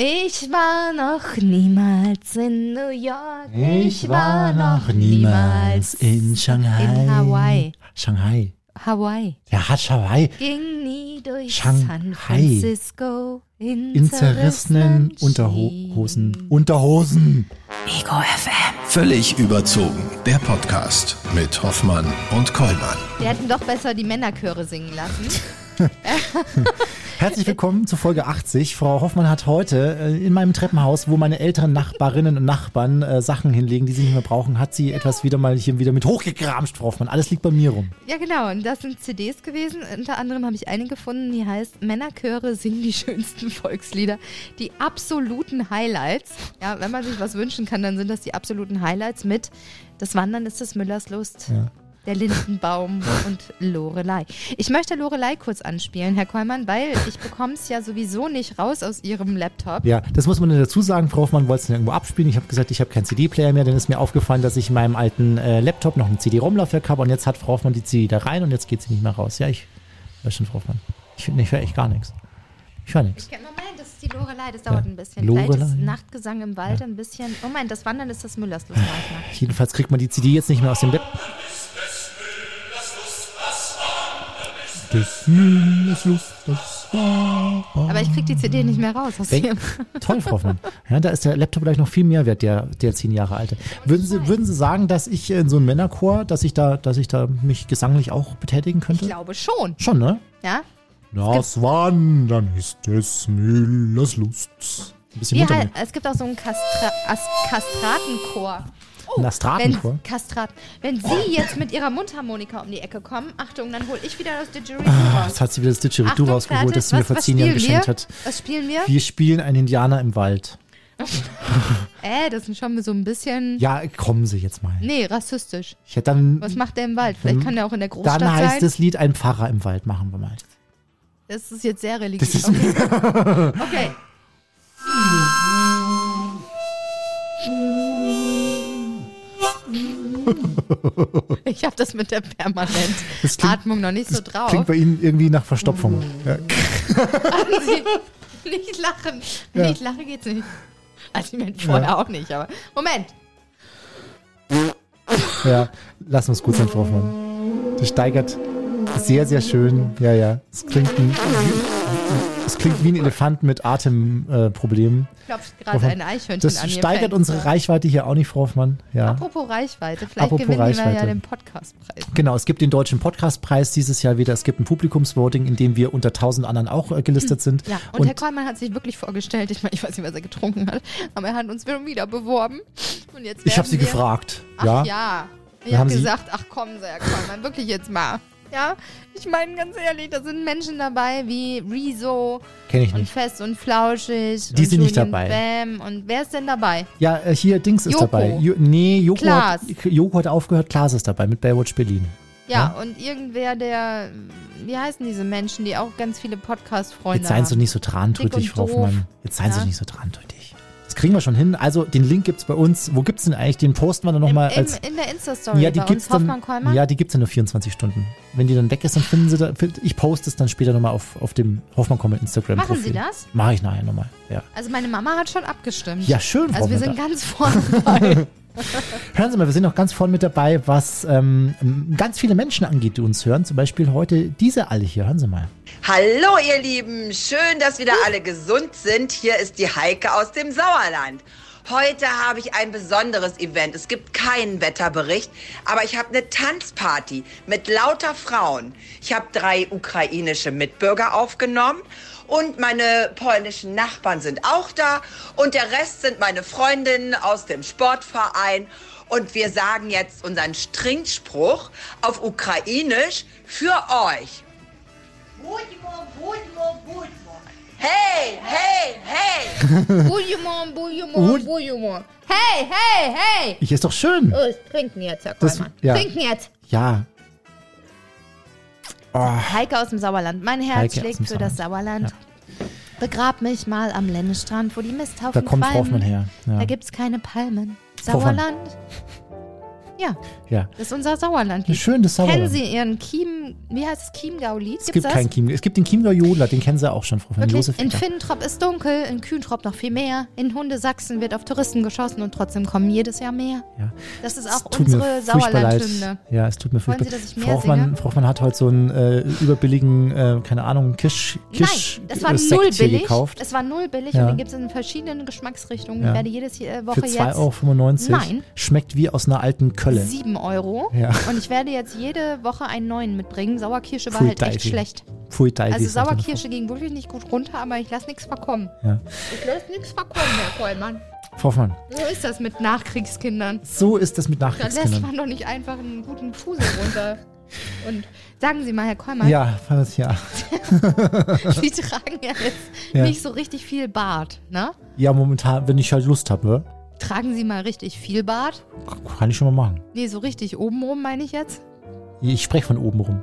Ich war noch niemals in New York. Ich war noch niemals in Shanghai. in Hawaii. Shanghai. Hawaii. Hat Hawaii Ging nie durch Shanghai. San Francisco in, in zerrissenen Unterhosen. Unterhosen. Ego FM. Völlig überzogen. Der Podcast mit Hoffmann und Kollmann. Wir hätten doch besser die Männerchöre singen lassen. Herzlich willkommen zu Folge 80. Frau Hoffmann hat heute äh, in meinem Treppenhaus, wo meine älteren Nachbarinnen und Nachbarn äh, Sachen hinlegen, die sie nicht mehr brauchen, hat sie etwas wieder mal hier wieder mit hochgegramscht, Frau Hoffmann. Alles liegt bei mir rum. Ja, genau. Und das sind CDs gewesen. Unter anderem habe ich eine gefunden, die heißt Männerchöre singen die schönsten Volkslieder. Die absoluten Highlights. Ja, wenn man sich was wünschen kann, dann sind das die absoluten Highlights mit Das Wandern ist des Müllers Lust. Ja. Der Lindenbaum und Lorelei. Ich möchte Lorelei kurz anspielen, Herr Kollmann, weil ich bekomme es ja sowieso nicht raus aus Ihrem Laptop. Ja, das muss man dazu sagen. Frau Hoffmann wollte es irgendwo abspielen. Ich habe gesagt, ich habe keinen CD-Player mehr. Dann ist mir aufgefallen, dass ich in meinem alten äh, Laptop noch ein CD-ROM-Laufwerk habe und jetzt hat Frau Hoffmann die CD da rein und jetzt geht sie nicht mehr raus. Ja, ich höre schon, Frau Hoffmann. Ich, ich höre echt gar nichts. Ich höre nichts. Moment, das ist die Lorelei, das dauert Ja. ein bisschen. Vielleicht Lorelei. ist Nachtgesang im Wald ein bisschen. Moment, das Wandern ist das Müllers. Jedenfalls kriegt man die CD jetzt nicht mehr aus dem Laptop. Des Müllers Lust, das war. Aber ich krieg die CD nicht mehr raus. Aus Denk- Toll, Frau Hoffmann. Ja, da ist der Laptop gleich noch viel mehr wert, der, der zehn Jahre alte. Würden Sie, würden Sie sagen, dass ich in so einem Männerchor, dass ich da, dass ich da mich gesanglich auch betätigen könnte? ich glaube schon. Schon, ne? Ja? Das Wandern ist des Müllers Lust. Ein bisschen Wie Mutter. halt, es gibt auch so einen Kastra As Kastratenchor. Wenn. Kastrat. Wenn Sie jetzt mit Ihrer Mundharmonika um die Ecke kommen, Achtung, dann hole ich wieder das Didgeridoo Ah, raus. Jetzt hat sie wieder das Didgeridoo Achtung, rausgeholt, fertig. das sie mir vor zehn Jahren spielen wir? geschenkt hat. Was spielen wir? Wir spielen einen Indianer im Wald. Äh, das ist schon so ein bisschen. Ja, kommen Sie jetzt mal. Nee, rassistisch. Ich hätte dann, Was macht der im Wald? Vielleicht kann der auch in der Großstadt dann heißt sein. das Lied Ein Pfarrer im Wald, machen wir mal. Das ist jetzt sehr religiös. Das ist okay. okay. Ich habe das mit der permanent Das klingt- Atmung noch nicht so drauf. Klingt bei Ihnen irgendwie nach Verstopfung. Ja. Sie nicht lachen. Ja. ich lache, geht's nicht. Also ich meine vorher auch nicht, aber Moment. Ja, lass uns gut sein, Frau Hoffmann. Das steigert sehr, sehr schön. Ja, ja. Es klingt, ein, es klingt wie ein Elefant mit Atemproblemen. Klopft gerade ein Eichhörnchen das an ihr steigert unsere Reichweite hier auch nicht, Frau Hoffmann. Ja. Apropos Reichweite, vielleicht Apropos gewinnen wir Reichweite. ja den Podcastpreis. Genau, es gibt den Deutschen Podcastpreis dieses Jahr wieder. Es gibt ein Publikumsvoting, in dem wir unter tausend anderen auch äh, gelistet sind. Ja, und, Herr Kollmann hat sich wirklich vorgestellt, ich meine, ich weiß nicht, was er getrunken hat, aber er hat uns wieder beworben. Und jetzt ich habe sie wir- gefragt. Ach ja. ja. Ich Haben habe Sie- gesagt, ach Sie, Herr Kollmann, wirklich jetzt mal. Ja, ich meine ganz ehrlich, da sind Menschen dabei wie Rezo Kenne ich und nicht. Fest und Flauschig Die und sind nicht dabei. Bam und wer ist denn dabei? Ja, äh, hier Dings ist Joko. dabei. Jo, nee, Joko hat, Klaas. Joko hat aufgehört. Klaas ist dabei mit Baywatch Berlin. Ja, und irgendwer, der, wie heißen diese Menschen, die auch ganz viele Podcast-Freunde Jetzt seien Sie haben? nicht so und Frau. Hoffmann. Jetzt seien Sie Ja. nicht so drantrütig. Kriegen wir schon hin. Also, den Link gibt's bei uns. Wo gibt's denn eigentlich? Den posten wir dann nochmal als. im, in der Insta-Story Ja, die uns, Hoffmann dann. Kollmann. Ja, die gibt's ja nur 24 Stunden. Wenn die dann weg ist, dann finden Sie da. Ich poste es dann später nochmal auf, auf dem Hoffmann Comment Instagram-Profil. Machen Sie das? Mache ich nachher nochmal. Ja. Also meine Mama hat schon abgestimmt. Ja, schön, Frau Also wir Hoffmann. sind ganz vorne. Hören Sie mal, wir sind noch ganz vorne mit dabei, was ähm, ganz viele Menschen angeht, die uns hören. Zum Beispiel heute diese alle hier. Hören Sie mal. Hallo ihr Lieben, schön, dass wieder alle gesund sind. Hier ist die Heike aus dem Sauerland. Heute habe ich ein besonderes Event. Es gibt keinen Wetterbericht, aber ich habe eine Tanzparty mit lauter Frauen. Ich habe drei ukrainische Mitbürger aufgenommen und meine polnischen Nachbarn sind auch da und der Rest sind meine Freundinnen aus dem Sportverein und wir sagen jetzt unseren Stringspruch auf Ukrainisch für euch. Hey, hey, hey! Bujumon, Bujumon, Bujumon. Hey, hey, hey! Ich ist doch schön. Oh, trinken jetzt, Herr Kollmann. Ja. Trinken jetzt. Ja, Oh, Heike aus dem Sauerland. Mein Herz Heike schlägt für das Sauerland. Begrab mich mal am Lennestrand, wo die Misthaufen da kommt. Hoffmann her. Ja. Da gibt's keine Palmen. Sauerland. Ja, ja. das ist unser Sauerland. Schön, das Sauerland. Kennen Sie Ihren Kiem, wie heißt es, Chiemgau-Lied? Es gibt das? keinen Chiemgau. Es gibt den Chiemgau Jodler, den kennen Sie auch schon, Frau von Wirklich? Josef In. Finntrop ist dunkel, in Kühntrop noch viel mehr. In Hundesachsen wird auf Touristen geschossen und trotzdem kommen jedes Jahr mehr. Ja. Das ist Es auch unsere leid. Sauerland-Hymne. Ja, es tut mir furchtbar Sie, dass ich mehr Frau Hoffmann? Frau Hoffmann hat heute so einen äh, überbilligen, äh, keine Ahnung, Kisch, Kisch Nein, das war äh, Sekt null billig. gekauft. Es war null billig Ja. und den gibt es in verschiedenen Geschmacksrichtungen. Ja. Ich werde jedes äh, Woche Für jetzt 2,95 Euro. Nein. Schmeckt wie aus einer alten Kölle. 7 Euro. Ja. Und ich werde jetzt jede Woche einen neuen mitbringen. Sauerkirsche war Pfui, halt echt schlecht. Pfui, Deifi, Also meine Sauerkirsche ging wirklich nicht gut runter, aber ich lasse nichts verkommen. Ja. Ich lasse nichts verkommen, Herr Kollmann. Frau Hoffmann, So ist das mit Nachkriegskindern. so ist das mit Da lässt Nachkriegskindern. man doch nicht einfach einen guten Fusel runter. Und sagen Sie mal, Herr Kollmann, Ja, was, ja. Sie tragen ja jetzt Ja. nicht so richtig viel Bart, ne? Ja, momentan, wenn ich halt Lust habe, ne? Tragen Sie mal richtig viel Bart? kann ich schon mal machen. Nee, so richtig obenrum meine ich jetzt. Ich spreche von oben rum.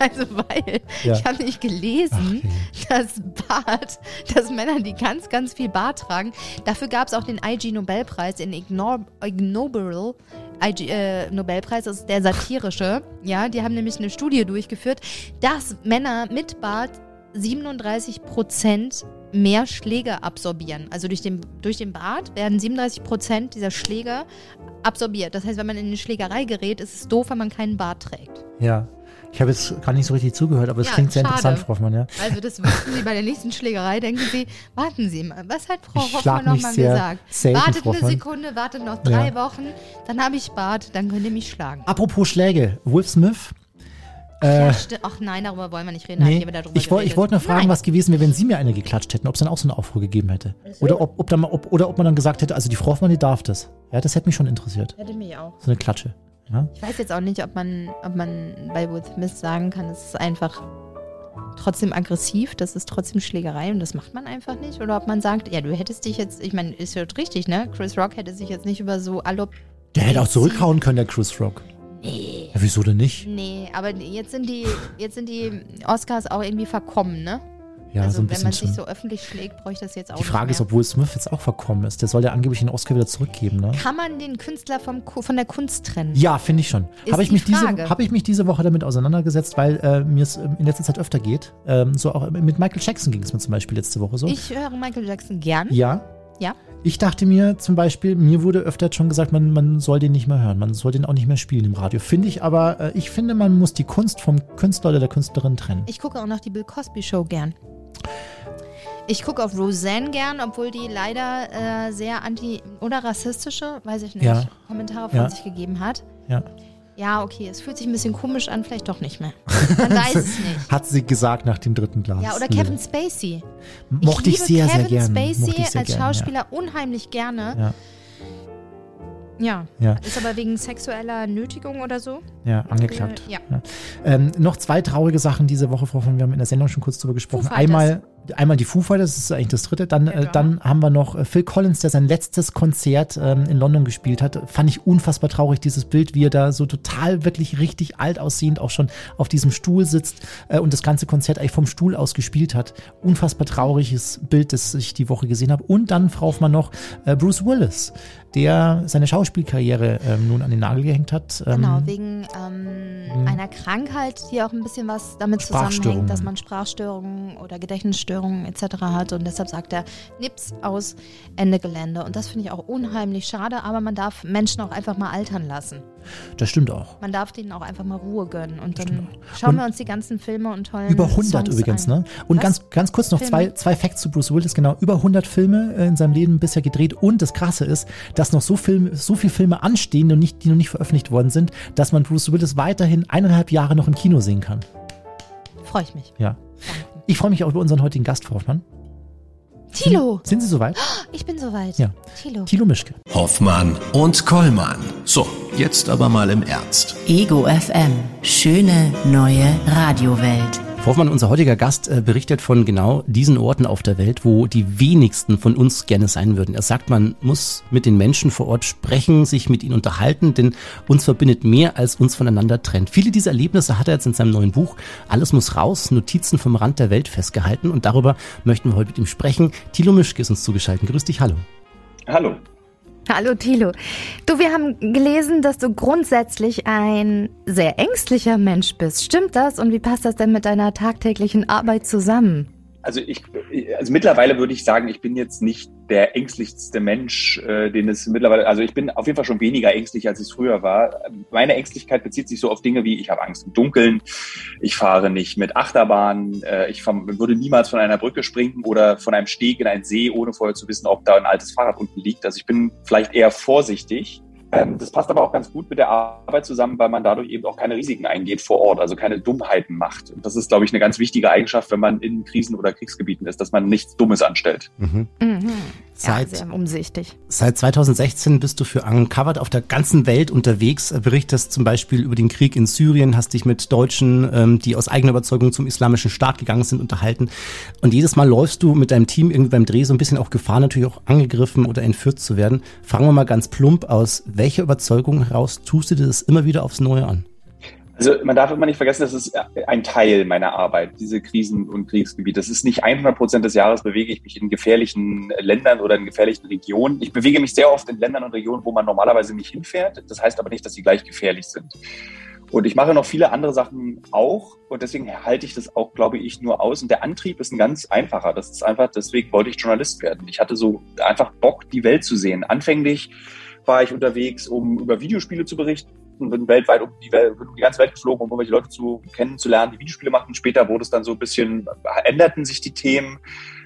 Also weil Ja. ich habe nicht gelesen, dass Bart, dass Männer, die ganz, ganz viel Bart tragen, dafür gab es auch den IG-Nobelpreis, den Ignor Ignoble IG, äh, Nobelpreis, das ist der satirische. Ja, die haben nämlich eine Studie durchgeführt, dass Männer mit Bart 37 Prozent mehr Schläge absorbieren. Also durch den, durch den Bart werden 37 Prozent dieser Schläge absorbiert. Das heißt, wenn man in eine Schlägerei gerät, ist es doof, wenn man keinen Bart trägt. Ja. Ich habe jetzt gar nicht so richtig zugehört, aber es Ja, klingt sehr schade. interessant, Frau Hoffmann, ja. Also das wüssten Sie bei der nächsten Schlägerei, denken Sie, warten Sie mal, was hat Frau Ich Hoffmann schlag noch mich mal sehr gesagt? selten, wartet Frau eine Hoffmann. Sekunde, wartet noch drei Ja. Wochen, dann habe ich Bart, dann könnt ihr mich schlagen. Apropos Schläge, Will Smith. Sti- Ach nein, darüber wollen wir nicht reden. Nee, haben wir darüber ich, woll- ich wollte nur fragen, Nein. was gewesen wäre, wenn Sie mir eine geklatscht hätten, ob es dann auch so einen Aufruhr gegeben hätte. Oder ob, ob, dann, ob, oder ob man dann gesagt hätte, also die Frau Hoffmann, die darf das. Ja, das hätte mich schon interessiert. Hätte mich auch. So eine Klatsche. Ja? Ich weiß jetzt auch nicht, ob man, ob man bei Will Smith sagen kann, es ist einfach trotzdem aggressiv, das ist trotzdem Schlägerei und das macht man einfach nicht. Oder ob man sagt, ja, du hättest dich jetzt, ich meine, ist ja richtig, ne? Chris Rock hätte sich jetzt nicht über so Allop Der hätte auch zurückhauen können, der Chris Rock. Nee. Ja, wieso denn nicht? Nee, aber jetzt sind die, jetzt sind die Oscars auch irgendwie verkommen, ne? Ja, also so ein wenn bisschen man schon. sich so öffentlich schlägt, bräuchte ich das jetzt auch die Frage ist, mehr. ob Will Smith jetzt auch verkommen ist. Der soll ja angeblich den Oscar wieder zurückgeben, ne? Kann man den Künstler vom, von der Kunst trennen? Ja, finde ich schon. Habe ich, mich diese- hab ich mich diese Woche damit auseinandergesetzt, weil äh, mir es ähm, in letzter Zeit öfter geht. Ähm, so auch mit Michael Jackson ging es mir zum Beispiel letzte Woche so. Ich höre Michael Jackson gern. ja. Ja. Ich dachte mir zum Beispiel, mir wurde öfter schon gesagt, man, man soll den nicht mehr hören, man soll den auch nicht mehr spielen im Radio. Finde ich aber, äh, ich finde, man muss die Kunst vom Künstler oder der Künstlerin trennen. Ich gucke auch noch die Bill Cosby Show gern. Ich gucke auf Roseanne gern, obwohl die leider äh, sehr anti- oder rassistische, weiß ich nicht, Ja. Kommentare von Ja. sich gegeben hat. Ja. Ja, okay, es fühlt sich ein bisschen komisch an, vielleicht doch nicht mehr. Man weiß es nicht. Hat sie gesagt nach dem dritten Glas. Ja, oder. Kevin Spacey. Mochte ich, liebe sehr, Kevin sehr gerne. Spacey Mochte ich sehr als gern, Schauspieler unheimlich gerne. Ja. Ja. Ja. Ist aber wegen sexueller Nötigung oder so. Ja, ja angeklagt. Ja. Ähm, noch zwei traurige Sachen diese Woche, Frau von, wir haben in der Sendung schon kurz drüber gesprochen. Einmal, einmal die Foo Fighters, das ist eigentlich das dritte. Dann, äh, Drummer. dann haben wir noch äh, Phil Collins, der sein letztes Konzert ähm, in London gespielt hat. Fand ich unfassbar traurig, dieses Bild, wie er da so total wirklich richtig alt aussehend auch schon auf diesem Stuhl sitzt äh, und das ganze Konzert eigentlich vom Stuhl aus gespielt hat. Unfassbar trauriges Bild, das ich die Woche gesehen habe. Und dann, Frau Hoffmann, noch äh, Bruce Willis, der seine Schauspielkarriere ähm, nun an den Nagel gehängt hat. Ähm, Genau, wegen ähm, einer Krankheit, die auch ein bisschen was damit zusammenhängt, dass man Sprachstörungen oder Gedächtnisstörungen etc. hat. Und deshalb sagt er, nips aus Ende Gelände. Und das finde ich auch unheimlich schade, aber man darf Menschen auch einfach mal altern lassen. Das stimmt auch. Man darf denen auch einfach mal Ruhe gönnen. Und dann schauen Und wir uns die ganzen Filme und tollen Über 100 Songs übrigens, an. ne? Und Was? ganz, ganz kurz noch Filme? zwei, zwei Facts zu Bruce Willis, genau. Über 100 Filme äh, in seinem Leben bisher gedreht. Und das Krasse ist, dass noch so, Filme, so viele Filme anstehen, die noch, nicht, die noch nicht veröffentlicht worden sind, dass man Bruce Willis weiterhin eineinhalb Jahre noch im Kino sehen kann. Freue ich mich. Ja. Danke. Ich freue mich auch über unseren heutigen Gast, Frau Hoffmann. Thilo, Sind Sie soweit? ich bin soweit. Ja. Thilo. Thilo Mischke. Hoffmann und Kollmann. So, jetzt aber mal im Ernst. Ego FM. Schöne neue Radiowelt. Hoffmann, unser heutiger Gast äh, berichtet von genau diesen Orten auf der Welt, wo die wenigsten von uns gerne sein würden. Er sagt, man muss mit den Menschen vor Ort sprechen, sich mit ihnen unterhalten, denn uns verbindet mehr, als uns voneinander trennt. Viele dieser Erlebnisse hat er jetzt in seinem neuen Buch Alles muss raus, Notizen vom Rand der Welt festgehalten und darüber möchten wir heute mit ihm sprechen. Thilo Mischke ist uns zugeschaltet. Grüß dich, hallo. Hallo. Hallo Thilo. Du, wir haben gelesen, dass du grundsätzlich ein sehr ängstlicher Mensch bist. Stimmt das? Und wie passt das denn mit deiner tagtäglichen Arbeit zusammen? Also ich, also mittlerweile würde ich sagen, ich bin jetzt nicht der ängstlichste Mensch, äh, den es mittlerweile, also ich bin auf jeden Fall schon weniger ängstlich, als es früher war. Meine Ängstlichkeit bezieht sich so auf Dinge wie, ich habe Angst im Dunkeln, ich fahre nicht mit Achterbahn, äh, ich würde niemals von einer Brücke springen oder von einem Steg in einen See, ohne vorher zu wissen, ob da ein altes Fahrrad unten liegt. Also ich bin vielleicht eher vorsichtig das passt aber auch ganz gut mit der Arbeit zusammen, weil man dadurch eben auch keine Risiken eingeht vor Ort, also keine Dummheiten macht. Und das ist, glaube ich, eine ganz wichtige Eigenschaft, wenn man in Krisen- oder Kriegsgebieten ist, dass man nichts Dummes anstellt. Mhm. Mhm. Seit, ja, sehr umsichtig. Seit 2016 bist du für Uncovered auf der ganzen Welt unterwegs, berichtest zum Beispiel über den Krieg in Syrien, hast dich mit Deutschen, ähm, die aus eigener Überzeugung zum islamischen Staat gegangen sind, unterhalten. Und jedes Mal läufst du mit deinem Team irgendwie beim Dreh so ein bisschen auch Gefahr, natürlich auch angegriffen oder entführt zu werden. Fragen wir mal ganz plump aus welcher Überzeugung heraus tust du dir das immer wieder aufs Neue an? Also man darf immer nicht vergessen, das ist ein Teil meiner Arbeit, diese Krisen- und Kriegsgebiete. Das ist nicht 100 Prozent des Jahres bewege ich mich in gefährlichen Ländern oder in gefährlichen Regionen. Ich bewege mich sehr oft in Ländern und Regionen, wo man normalerweise nicht hinfährt. Das heißt aber nicht, dass sie gleich gefährlich sind. Und ich mache noch viele andere Sachen auch und deswegen halte ich das auch, glaube ich, nur aus. Und der Antrieb ist ein ganz einfacher. Das ist einfach, deswegen wollte ich Journalist werden. Ich hatte so einfach Bock, die Welt zu sehen. Anfänglich war ich unterwegs, um über Videospiele zu berichten, bin weltweit um die, Welt, um die ganze Welt geflogen, um irgendwelche Leute zu kennenzulernen, die Videospiele machen. Später wurde es dann so ein bisschen, änderten sich die Themen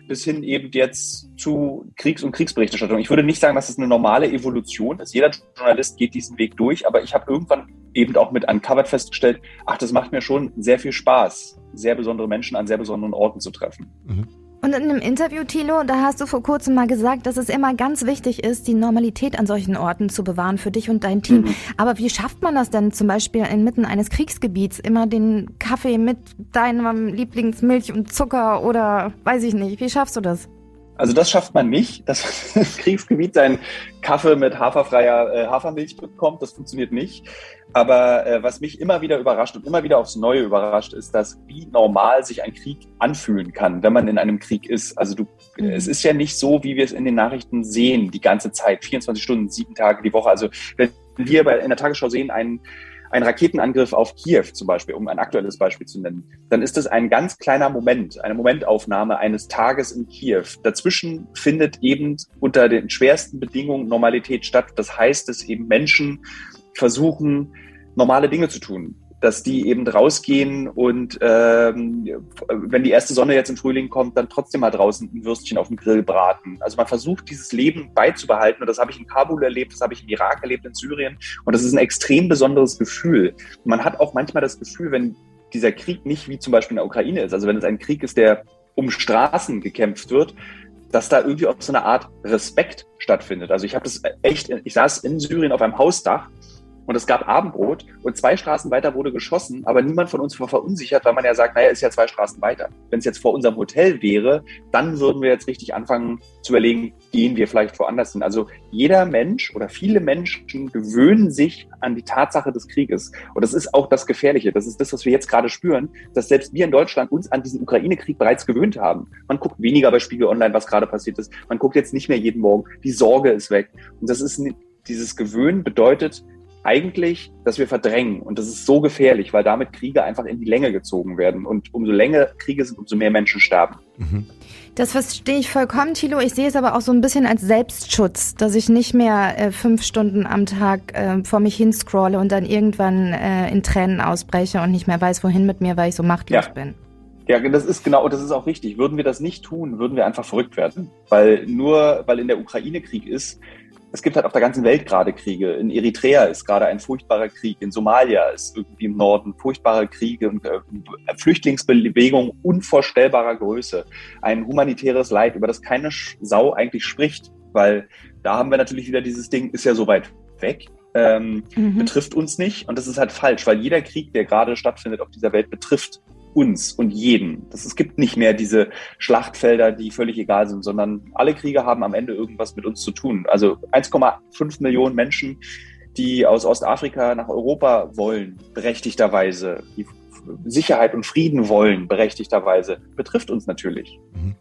bis hin eben jetzt zu Kriegs- und Kriegsberichterstattung. Ich würde nicht sagen, dass es eine normale Evolution ist. Jeder Journalist geht diesen Weg durch, aber ich habe irgendwann eben auch mit Uncovered festgestellt, ach, das macht mir schon sehr viel Spaß, sehr besondere Menschen an sehr besonderen Orten zu treffen. Mhm. Und in einem Interview, Thilo, da hast du vor kurzem mal gesagt, dass es immer ganz wichtig ist, die Normalität an solchen Orten zu bewahren für dich und dein Team. Mhm. Aber wie schafft man das denn zum Beispiel inmitten eines Kriegsgebiets, immer den Kaffee mit deinem Lieblingsmilch und Zucker oder weiß ich nicht? Wie schaffst du das? Also das schafft man nicht, dass das Kriegsgebiet seinen Kaffee mit haferfreier äh, Hafermilch bekommt. Das funktioniert nicht. Aber äh, was mich immer wieder überrascht und immer wieder aufs Neue überrascht, ist, dass wie normal sich ein Krieg anfühlen kann, wenn man in einem Krieg ist. Also du, mhm. es ist ja nicht so, wie wir es in den Nachrichten sehen, die ganze Zeit, 24 Stunden, sieben Tage die Woche. Also wenn wir bei, in der Tagesschau sehen, einen ein Raketenangriff auf Kiew zum Beispiel, um ein aktuelles Beispiel zu nennen, dann ist es ein ganz kleiner Moment, eine Momentaufnahme eines Tages in Kiew. Dazwischen findet eben unter den schwersten Bedingungen Normalität statt. Das heißt, dass eben Menschen versuchen, normale Dinge zu tun dass die eben rausgehen und ähm, wenn die erste Sonne jetzt im Frühling kommt, dann trotzdem mal draußen ein Würstchen auf dem Grill braten. Also man versucht dieses Leben beizubehalten und das habe ich in Kabul erlebt, das habe ich im Irak erlebt, in Syrien und das ist ein extrem besonderes Gefühl. Man hat auch manchmal das Gefühl, wenn dieser Krieg nicht wie zum Beispiel in der Ukraine ist, also wenn es ein Krieg ist, der um Straßen gekämpft wird, dass da irgendwie auch so eine Art Respekt stattfindet. Also ich habe das echt, ich saß in Syrien auf einem Hausdach und es gab Abendbrot und zwei Straßen weiter wurde geschossen, aber niemand von uns war verunsichert, weil man ja sagt, naja, ist ja zwei Straßen weiter. Wenn es jetzt vor unserem Hotel wäre, dann würden wir jetzt richtig anfangen zu überlegen, gehen wir vielleicht woanders hin. Also jeder Mensch oder viele Menschen gewöhnen sich an die Tatsache des Krieges. Und das ist auch das Gefährliche. Das ist das, was wir jetzt gerade spüren, dass selbst wir in Deutschland uns an diesen Ukraine-Krieg bereits gewöhnt haben. Man guckt weniger bei Spiegel Online, was gerade passiert ist. Man guckt jetzt nicht mehr jeden Morgen. Die Sorge ist weg. Und das ist dieses Gewöhnen bedeutet, eigentlich, dass wir verdrängen. Und das ist so gefährlich, weil damit Kriege einfach in die Länge gezogen werden. Und umso länger Kriege sind, umso mehr Menschen sterben. Mhm. Das verstehe ich vollkommen, Thilo. Ich sehe es aber auch so ein bisschen als Selbstschutz, dass ich nicht mehr äh, fünf Stunden am Tag äh, vor mich hinscrolle und dann irgendwann äh, in Tränen ausbreche und nicht mehr weiß, wohin mit mir, weil ich so machtlos ja. bin. Ja, das ist genau, das ist auch richtig. Würden wir das nicht tun, würden wir einfach verrückt werden. Weil nur, weil in der Ukraine Krieg ist, es gibt halt auf der ganzen Welt gerade Kriege. In Eritrea ist gerade ein furchtbarer Krieg. In Somalia ist irgendwie im Norden furchtbare Kriege und äh, Flüchtlingsbewegung unvorstellbarer Größe. Ein humanitäres Leid, über das keine Sau eigentlich spricht, weil da haben wir natürlich wieder dieses Ding, ist ja so weit weg. Ähm, mhm. betrifft uns nicht und das ist halt falsch, weil jeder Krieg, der gerade stattfindet auf dieser Welt, betrifft uns und jeden. Das, es gibt nicht mehr diese Schlachtfelder, die völlig egal sind, sondern alle Kriege haben am Ende irgendwas mit uns zu tun. Also 1,5 Millionen Menschen, die aus Ostafrika nach Europa wollen, berechtigterweise, die Sicherheit und Frieden wollen, berechtigterweise, betrifft uns natürlich. Mhm.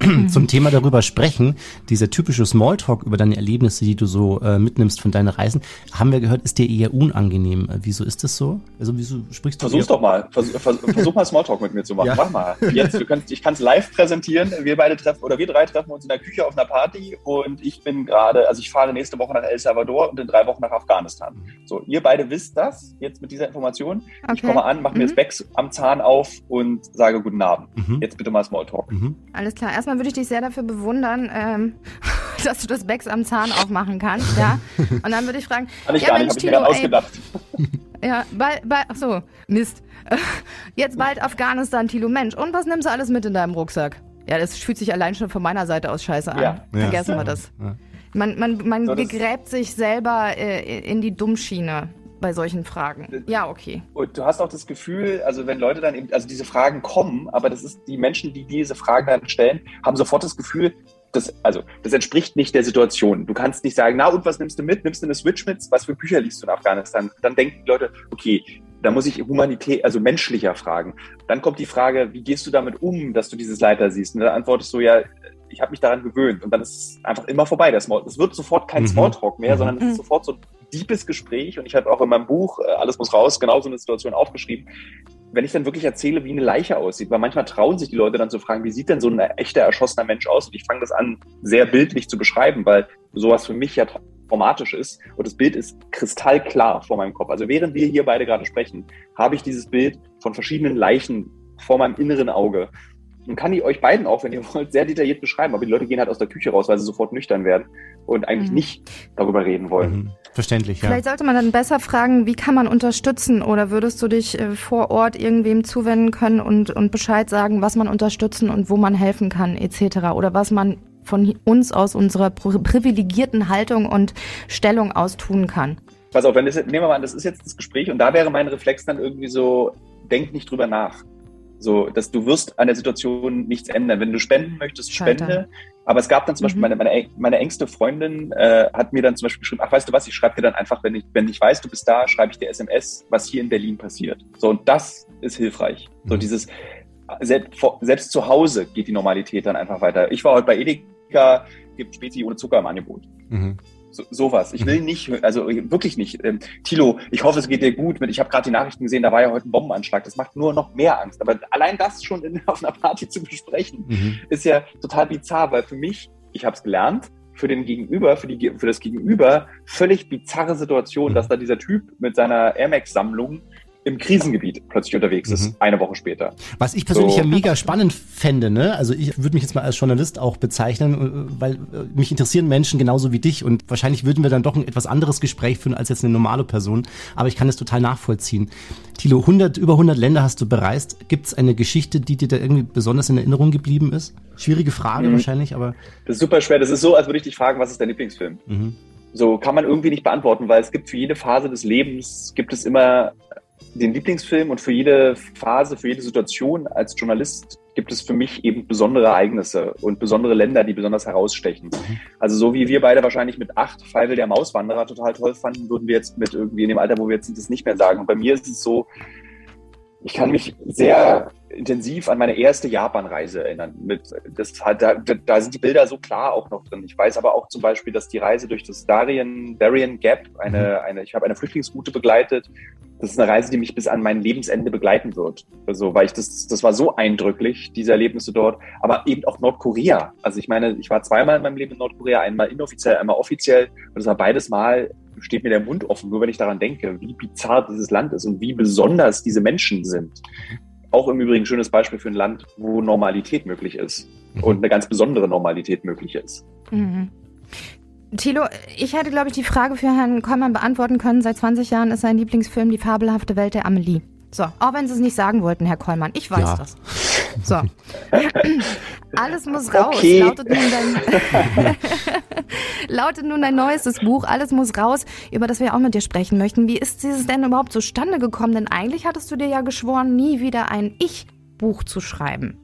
Zum Thema darüber sprechen, dieser typische Smalltalk über deine Erlebnisse, die du so äh, mitnimmst von deinen Reisen, haben wir gehört, ist dir eher unangenehm. Äh, wieso ist das so? Also wieso sprichst du Versuch's eher- doch mal. Vers vers versuch mal Smalltalk mit mir zu machen. Ja. Mach mal. Jetzt, kannst, ich kann es live präsentieren. Wir beide treffen, oder wir drei treffen uns in der Küche auf einer Party und ich bin gerade, also ich fahre nächste Woche nach El Salvador und in drei Wochen nach Afghanistan. So, ihr beide wisst das jetzt mit dieser Information. Ich Okay. komme an, mache mir Mhm. das Becks am Zahn auf und sage Guten Abend. Mhm. Jetzt bitte mal Smalltalk. Mhm. Alles klar. Erstmal würde ich dich sehr dafür bewundern, ähm, dass du das Becks am Zahn aufmachen kannst, ja. Und dann würde ich fragen, Kann ich ja gar Mensch, nicht, habe ich Tilo, ey, ausgedacht. ja, bald, bald, ach so, Mist. Jetzt bald Afghanistan, Tilo, Mensch. Und was nimmst du alles mit in deinem Rucksack? Ja, das fühlt sich allein schon von meiner Seite aus scheiße an. Ja. Ja. Vergessen wir das. Ja. Man, man, man So, das- begräbt sich selber äh, in die Dummschiene bei solchen Fragen. Ja, okay. Und du hast auch das Gefühl, also wenn Leute dann eben, also diese Fragen kommen, aber das ist die Menschen, die diese Fragen dann stellen, haben sofort das Gefühl, das, also das entspricht nicht der Situation. Du kannst nicht sagen, na und was nimmst du mit? Nimmst du eine Switch mit? Was für Bücher liest du in Afghanistan? Dann denken die Leute, okay, da muss ich Humanität, also menschlicher fragen. Dann kommt die Frage, wie gehst du damit um, dass du dieses Leiter siehst? Und dann antwortest du ja, ich habe mich daran gewöhnt. Und dann ist es einfach immer vorbei, Small. Es wird sofort kein Mhm. Smalltalk mehr, Mhm. sondern es ist sofort so ein deepes Gespräch. Und ich habe auch in meinem Buch, äh, Alles muss raus, genau so eine Situation aufgeschrieben. Wenn ich dann wirklich erzähle, wie eine Leiche aussieht, weil manchmal trauen sich die Leute dann zu fragen, wie sieht denn so ein echter erschossener Mensch aus? Und ich fange das an, sehr bildlich zu beschreiben, weil sowas für mich ja traumatisch ist. Und das Bild ist kristallklar vor meinem Kopf. Also während wir hier beide gerade sprechen, habe ich dieses Bild von verschiedenen Leichen vor meinem inneren Auge. Und kann ich euch beiden auch, wenn ihr wollt, sehr detailliert beschreiben. Aber die Leute gehen halt aus der Küche raus, weil sie sofort nüchtern werden und eigentlich Mhm. nicht darüber reden wollen. Mhm. Verständlich, ja. Vielleicht sollte man dann besser fragen, wie kann man unterstützen oder würdest du dich äh, vor Ort irgendwem zuwenden können und, und Bescheid sagen, was man unterstützen und wo man helfen kann etc. oder was man von uns aus unserer pri- privilegierten Haltung und Stellung aus tun kann. Pass auf, wenn das, nehmen wir mal an, das ist jetzt das Gespräch und da wäre mein Reflex dann irgendwie so, denk nicht drüber nach. So, dass du wirst an der Situation nichts ändern. Wenn du spenden möchtest, Scheitern. spende. Aber es gab dann zum Beispiel Mhm. meine, meine, meine engste Freundin äh, hat mir dann zum Beispiel geschrieben, ach weißt du was, ich schreibe dir dann einfach, wenn ich, wenn ich weiß, du bist da, schreibe ich dir SMS, was hier in Berlin passiert. So, und das ist hilfreich. So Mhm. dieses, selbst, selbst zu Hause geht die Normalität dann einfach weiter. Ich war heute bei Edeka, gibt Spezi ohne Zucker im Angebot. Mhm. So, sowas. Ich will nicht, also wirklich nicht. Ähm, Tilo, ich hoffe, es geht dir gut. Mit, ich habe gerade die Nachrichten gesehen, da war ja heute ein Bombenanschlag. Das macht nur noch mehr Angst. Aber allein das schon in, auf einer Party zu besprechen, Mhm. ist ja total bizarr, weil für mich, ich habe es gelernt, für den Gegenüber, für, die, für das Gegenüber völlig bizarre Situation, dass da dieser Typ mit seiner Air Max-Sammlung im Krisengebiet plötzlich unterwegs ist, Mhm. eine Woche später. Was ich persönlich So. ja mega spannend fände, ne? Also ich würde mich jetzt mal als Journalist auch bezeichnen, äh, weil äh, mich interessieren Menschen genauso wie dich und wahrscheinlich würden wir dann doch ein etwas anderes Gespräch führen als jetzt eine normale Person, aber ich kann es total nachvollziehen. Tilo, 100, über 100 Länder hast du bereist. Gibt es eine Geschichte, die dir da irgendwie besonders in Erinnerung geblieben ist? Schwierige Frage Mhm. wahrscheinlich, aber Das ist super schwer. Das ist so, als würde ich dich fragen, was ist dein Lieblingsfilm? mhm. So kann man irgendwie nicht beantworten, weil es gibt für jede Phase des Lebens gibt es immer den Lieblingsfilm und für jede Phase, für jede Situation als Journalist gibt es für mich eben besondere Ereignisse und besondere Länder, die besonders herausstechen. Also so wie wir beide wahrscheinlich mit acht Feivel der Mauswanderer total toll fanden, würden wir jetzt mit irgendwie in dem Alter, wo wir jetzt sind, das nicht mehr sagen. Und bei mir ist es so, ich kann mich sehr intensiv an meine erste Japan-Reise erinnern. Mit, das hat, da, da sind die Bilder so klar auch noch drin. Ich weiß aber auch zum Beispiel, dass die Reise durch das Darien, Darien Gap, eine, eine, ich habe eine Flüchtlingsroute begleitet. Das ist eine Reise, die mich bis an mein Lebensende begleiten wird. Also, weil ich das, das war so eindrücklich, diese Erlebnisse dort. Aber eben auch Nordkorea. Also ich meine, ich war zweimal in meinem Leben in Nordkorea, einmal inoffiziell, einmal offiziell. Und das war beides Mal, steht mir der Mund offen, nur wenn ich daran denke, wie bizarr dieses Land ist und wie besonders diese Menschen sind. Auch im Übrigen ein schönes Beispiel für ein Land, wo Normalität möglich ist und eine ganz besondere Normalität möglich ist. Mhm. Thilo, ich hätte, glaube ich, die Frage für Herrn Kollmann beantworten können. Seit 20 Jahren ist sein Lieblingsfilm Die fabelhafte Welt der Amelie. So, auch wenn Sie es nicht sagen wollten, Herr Kollmann. Ich weiß Ja. das. So. Alles muss raus. Okay. Lautet, nun dein, lautet nun dein neuestes Buch. Alles muss raus, über das wir auch mit dir sprechen möchten. Wie ist dieses denn überhaupt zustande gekommen? Denn eigentlich hattest du dir ja geschworen, nie wieder ein Ich-Buch zu schreiben.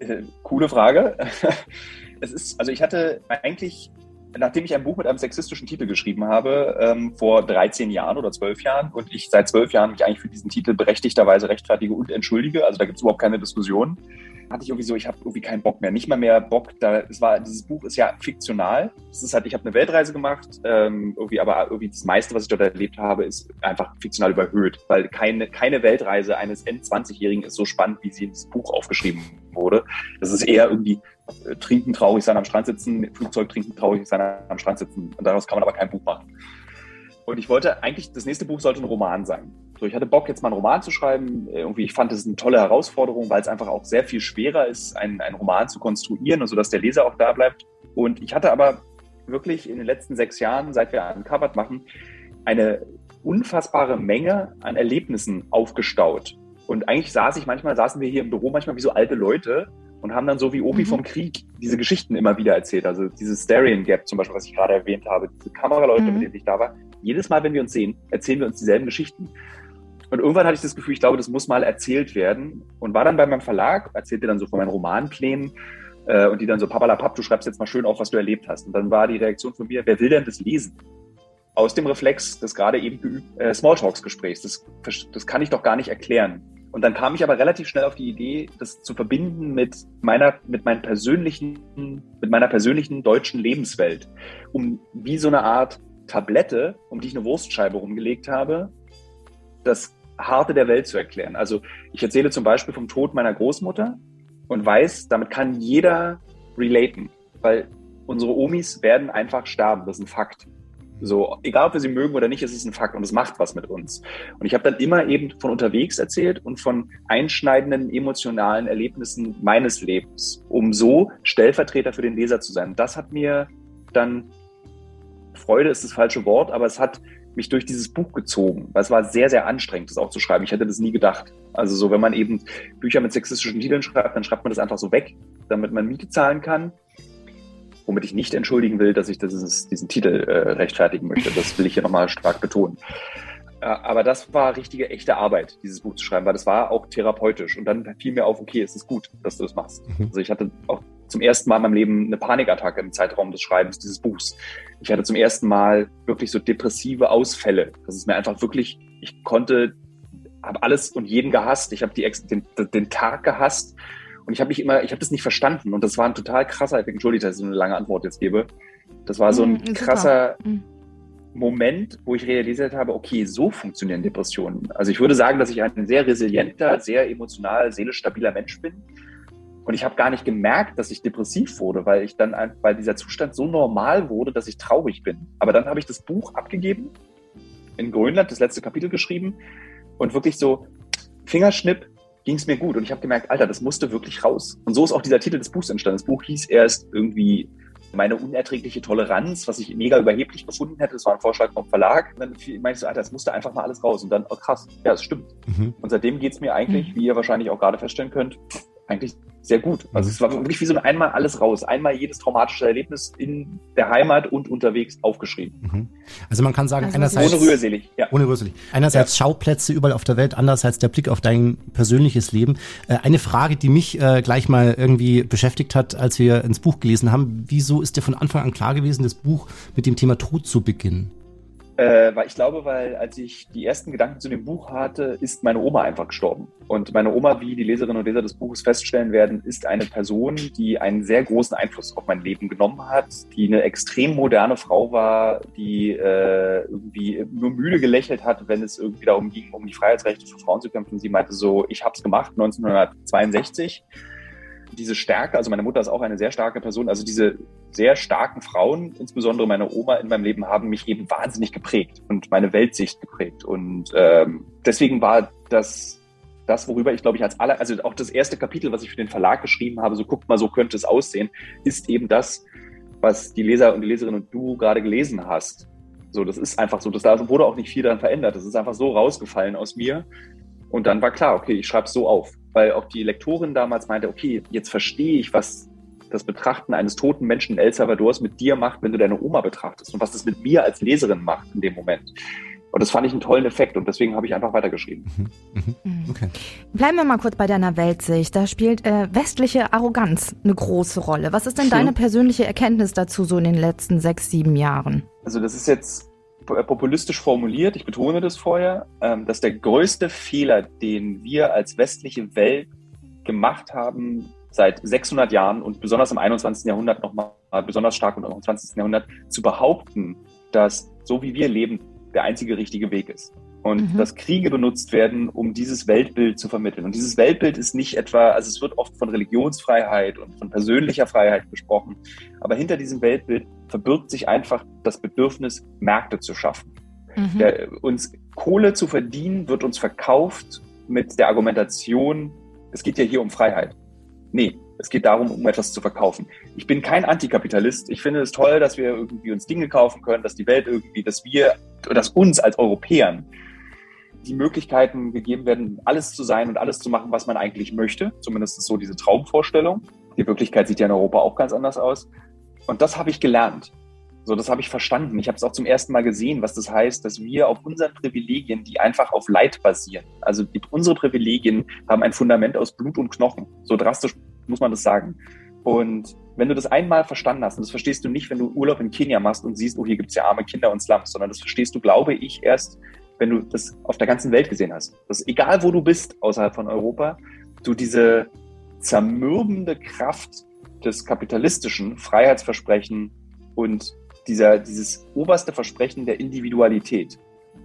Äh, coole Frage. Es ist, also ich hatte eigentlich, nachdem ich ein Buch mit einem sexistischen Titel geschrieben habe, ähm, vor 13 Jahren oder 12 Jahren und ich seit 12 Jahren mich eigentlich für diesen Titel berechtigterweise rechtfertige und entschuldige, also da gibt es überhaupt keine Diskussion, hatte ich irgendwie so, ich habe irgendwie keinen Bock mehr. Nicht mal mehr Bock, da, es war, dieses Buch ist ja fiktional. Es ist halt, ich habe eine Weltreise gemacht, ähm, irgendwie, aber irgendwie das meiste, was ich dort erlebt habe, ist einfach fiktional überhöht. Weil keine, keine Weltreise eines End-20-Jährigen ist so spannend, wie sie in diesem Buch aufgeschrieben wurde. Das ist eher irgendwie äh, trinken, traurig sein am Strand sitzen, Flugzeug trinken, traurig sein am Strand sitzen. Und daraus kann man aber kein Buch machen. Und ich wollte eigentlich, das nächste Buch sollte ein Roman sein. So, ich hatte Bock, jetzt mal einen Roman zu schreiben. Irgendwie, ich fand es eine tolle Herausforderung, weil es einfach auch sehr viel schwerer ist, einen, einen Roman zu konstruieren und so, dass der Leser auch da bleibt. Und ich hatte aber wirklich in den letzten sechs Jahren, seit wir Uncovered machen, eine unfassbare Menge an Erlebnissen aufgestaut. Und eigentlich saß ich manchmal, saßen wir hier im Büro manchmal wie so alte Leute und haben dann so wie Obi mhm. vom Krieg diese Geschichten immer wieder erzählt. Also dieses Darien Gap zum Beispiel, was ich gerade erwähnt habe, diese Kameraleute, mhm. mit denen ich da war, jedes Mal, wenn wir uns sehen, erzählen wir uns dieselben Geschichten. Und irgendwann hatte ich das Gefühl, ich glaube, das muss mal erzählt werden. Und war dann bei meinem Verlag, erzählte dann so von meinen Romanplänen äh, und die dann so, papalapap, du schreibst jetzt mal schön auf, was du erlebt hast. Und dann war die Reaktion von mir, wer will denn das lesen? Aus dem Reflex des gerade eben geübten äh, Smalltalks-Gesprächs. Das, das kann ich doch gar nicht erklären. Und dann kam ich aber relativ schnell auf die Idee, das zu verbinden mit meiner, mit meinen persönlichen, mit meiner persönlichen deutschen Lebenswelt, um wie so eine Art Tablette, um die ich eine Wurstscheibe rumgelegt habe, das Harte der Welt zu erklären. Also ich erzähle zum Beispiel vom Tod meiner Großmutter und weiß, damit kann jeder relaten, weil unsere Omis werden einfach sterben. Das ist ein Fakt. So, egal ob wir sie mögen oder nicht, ist es ein Fakt und es macht was mit uns. Und ich habe dann immer eben von unterwegs erzählt und von einschneidenden emotionalen Erlebnissen meines Lebens, um so Stellvertreter für den Leser zu sein. Das hat mir dann Freude ist das falsche Wort, aber es hat mich durch dieses Buch gezogen, weil es war sehr, sehr anstrengend, das auch zu schreiben. Ich hätte das nie gedacht. Also so, wenn man eben Bücher mit sexistischen Titeln schreibt, dann schreibt man das einfach so weg, damit man Miete zahlen kann. Womit ich nicht entschuldigen will, dass ich dieses, diesen Titel äh, rechtfertigen möchte. Das will ich hier nochmal stark betonen. Äh, aber das war richtige, echte Arbeit, dieses Buch zu schreiben, weil das war auch therapeutisch. Und dann fiel mir auf, okay, es ist gut, dass du das machst. Mhm. Also ich hatte auch zum ersten Mal in meinem Leben eine Panikattacke im Zeitraum des Schreibens dieses Buchs. Ich hatte zum ersten Mal wirklich so depressive Ausfälle. Das ist mir einfach wirklich, ich konnte, habe alles und jeden gehasst. Ich habe den, den Tag gehasst und ich habe mich immer, ich habe das nicht verstanden und das war ein total krasser, entschuldigt, dass ich so eine lange Antwort jetzt gebe. Das war so ein mhm, krasser mhm. Moment, wo ich realisiert habe, okay, so funktionieren Depressionen. Also ich würde sagen, dass ich ein sehr resilienter, sehr emotional, seelisch stabiler Mensch bin und ich habe gar nicht gemerkt, dass ich depressiv wurde, weil ich dann, weil dieser Zustand so normal wurde, dass ich traurig bin. Aber dann habe ich das Buch abgegeben, in Grönland, das letzte Kapitel geschrieben und wirklich so Fingerschnipp ging es mir gut. Und ich habe gemerkt, Alter, das musste wirklich raus. Und so ist auch dieser Titel des Buchs entstanden. Das Buch hieß erst irgendwie meine unerträgliche Toleranz, was ich mega überheblich gefunden hätte. Das war ein Vorschlag vom Verlag. Und dann meinte ich so, Alter, das musste einfach mal alles raus. Und dann, oh krass, ja, das stimmt. Mhm. Und seitdem geht es mir eigentlich, mhm. wie ihr wahrscheinlich auch gerade feststellen könnt, eigentlich sehr gut. Also es war wirklich wie so ein einmal alles raus, einmal jedes traumatische Erlebnis in der Heimat und unterwegs aufgeschrieben. Mhm. Also man kann sagen, also einerseits ohne rührselig, ja. ohne rührselig. Einerseits ja. Schauplätze überall auf der Welt, andererseits der Blick auf dein persönliches Leben. Äh, eine Frage, die mich äh, gleich mal irgendwie beschäftigt hat, als wir ins Buch gelesen haben: Wieso ist dir von Anfang an klar gewesen, das Buch mit dem Thema Tod zu beginnen? Äh, weil ich glaube, weil als ich die ersten Gedanken zu dem Buch hatte, ist meine Oma einfach gestorben. Und meine Oma, wie die Leserinnen und Leser des Buches feststellen werden, ist eine Person, die einen sehr großen Einfluss auf mein Leben genommen hat, die eine extrem moderne Frau war, die äh, irgendwie nur müde gelächelt hat, wenn es irgendwie darum ging, um die Freiheitsrechte für Frauen zu kämpfen. Sie meinte so, ich habe es gemacht 1962 diese Stärke, also meine Mutter ist auch eine sehr starke Person, also diese sehr starken Frauen, insbesondere meine Oma in meinem Leben, haben mich eben wahnsinnig geprägt und meine Weltsicht geprägt. Und ähm, deswegen war das das, worüber ich glaube ich als aller, also auch das erste Kapitel, was ich für den Verlag geschrieben habe, so guckt mal, so könnte es aussehen, ist eben das, was die Leser und die Leserinnen und du gerade gelesen hast. So, das ist einfach so, das da wurde auch nicht viel daran verändert. Das ist einfach so rausgefallen aus mir. Und dann war klar, okay, ich schreibe es so auf weil auch die Lektorin damals meinte, okay, jetzt verstehe ich, was das Betrachten eines toten Menschen in El Salvador mit dir macht, wenn du deine Oma betrachtest und was das mit mir als Leserin macht in dem Moment. Und das fand ich einen tollen Effekt und deswegen habe ich einfach weitergeschrieben. Mhm. Mhm. mhm. Okay. Bleiben wir mal kurz bei deiner Weltsicht. Da spielt äh, westliche Arroganz eine große Rolle. Was ist denn deine persönliche Erkenntnis dazu so in den letzten sechs, sieben Jahren? Also das ist jetzt populistisch formuliert, ich betone das vorher, ähm, dass der größte Fehler, den wir als westliche Welt gemacht haben, seit 600 Jahren und besonders im 21. Jahrhundert nochmal, besonders stark und auch im 20. Jahrhundert, zu behaupten, dass so wie wir leben, der einzige richtige Weg ist. Und mhm. dass Kriege benutzt werden, um dieses Weltbild zu vermitteln. Und dieses Weltbild ist nicht etwa, also es wird oft von Religionsfreiheit und von persönlicher Freiheit gesprochen, aber hinter diesem Weltbild verbirgt sich einfach das Bedürfnis, Märkte zu schaffen. Mhm. Der, uns Kohle zu verdienen, wird uns verkauft mit der Argumentation, es geht ja hier um Freiheit. Nee, es geht darum, um etwas zu verkaufen. Ich bin kein Antikapitalist. Ich finde es toll, dass wir irgendwie uns Dinge kaufen können, dass die Welt irgendwie, dass wir, dass uns als Europäern die Möglichkeiten gegeben werden, alles zu sein und alles zu machen, was man eigentlich möchte. Zumindest so diese Traumvorstellung. Die Wirklichkeit sieht ja in Europa auch ganz anders aus. Und das habe ich gelernt. So, das habe ich verstanden. Ich habe es auch zum ersten Mal gesehen, was das heißt, dass wir auf unseren Privilegien, die einfach auf Leid basieren, also unsere Privilegien haben ein Fundament aus Blut und Knochen. So drastisch muss man das sagen. Und wenn du das einmal verstanden hast, und das verstehst du nicht, wenn du Urlaub in Kenia machst und siehst, oh, hier gibt es ja arme Kinder und Slums, sondern das verstehst du, glaube ich, erst, wenn du das auf der ganzen Welt gesehen hast. Dass egal wo du bist außerhalb von Europa, du diese zermürbende Kraft des kapitalistischen Freiheitsversprechen und dieser, dieses oberste Versprechen der Individualität.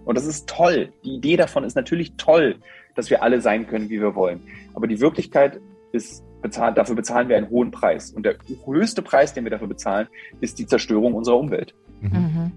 Und das ist toll. Die Idee davon ist natürlich toll, dass wir alle sein können, wie wir wollen. Aber die Wirklichkeit ist, bezahlt, dafür bezahlen wir einen hohen Preis. Und der höchste Preis, den wir dafür bezahlen, ist die Zerstörung unserer Umwelt. Mhm.